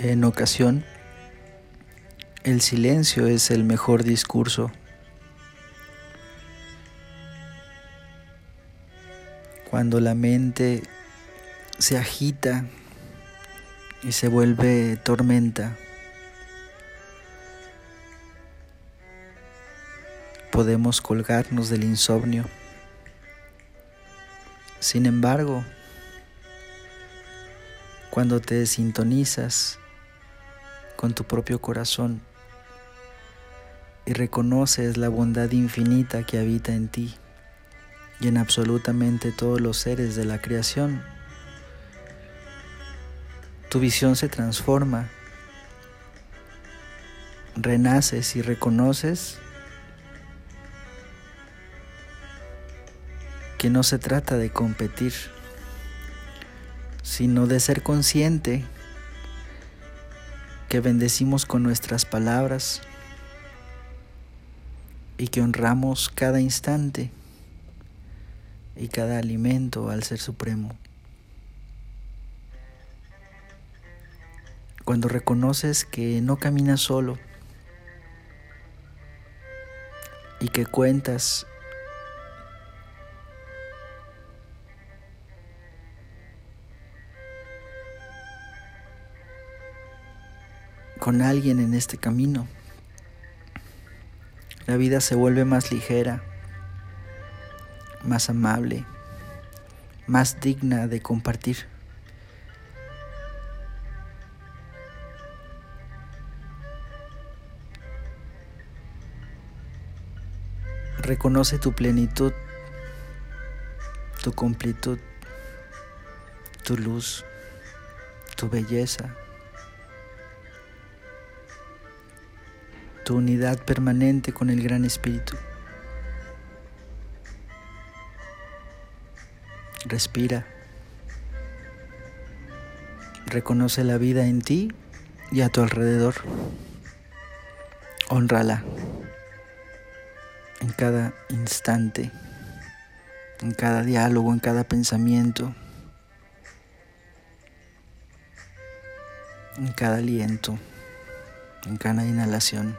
En ocasión, el silencio es el mejor discurso. Cuando la mente se agita y se vuelve tormenta, podemos colgarnos del insomnio. Sin embargo, cuando te sintonizas con tu propio corazón y reconoces la bondad infinita que habita en ti y en absolutamente todos los seres de la creación, tu visión se transforma, renaces y reconoces que no se trata de competir, sino de ser consciente que bendecimos con nuestras palabras y que honramos cada instante y cada alimento al Ser Supremo. Cuando reconoces que no caminas solo y que cuentas con alguien en este camino. La vida se vuelve más ligera, más amable, más digna de compartir. Reconoce tu plenitud, tu completud, tu luz, tu belleza. Tu unidad permanente con el Gran Espíritu. Respira. Reconoce la vida en ti y a tu alrededor. Honrala en cada instante, en cada diálogo, en cada pensamiento, en cada aliento, en cada inhalación.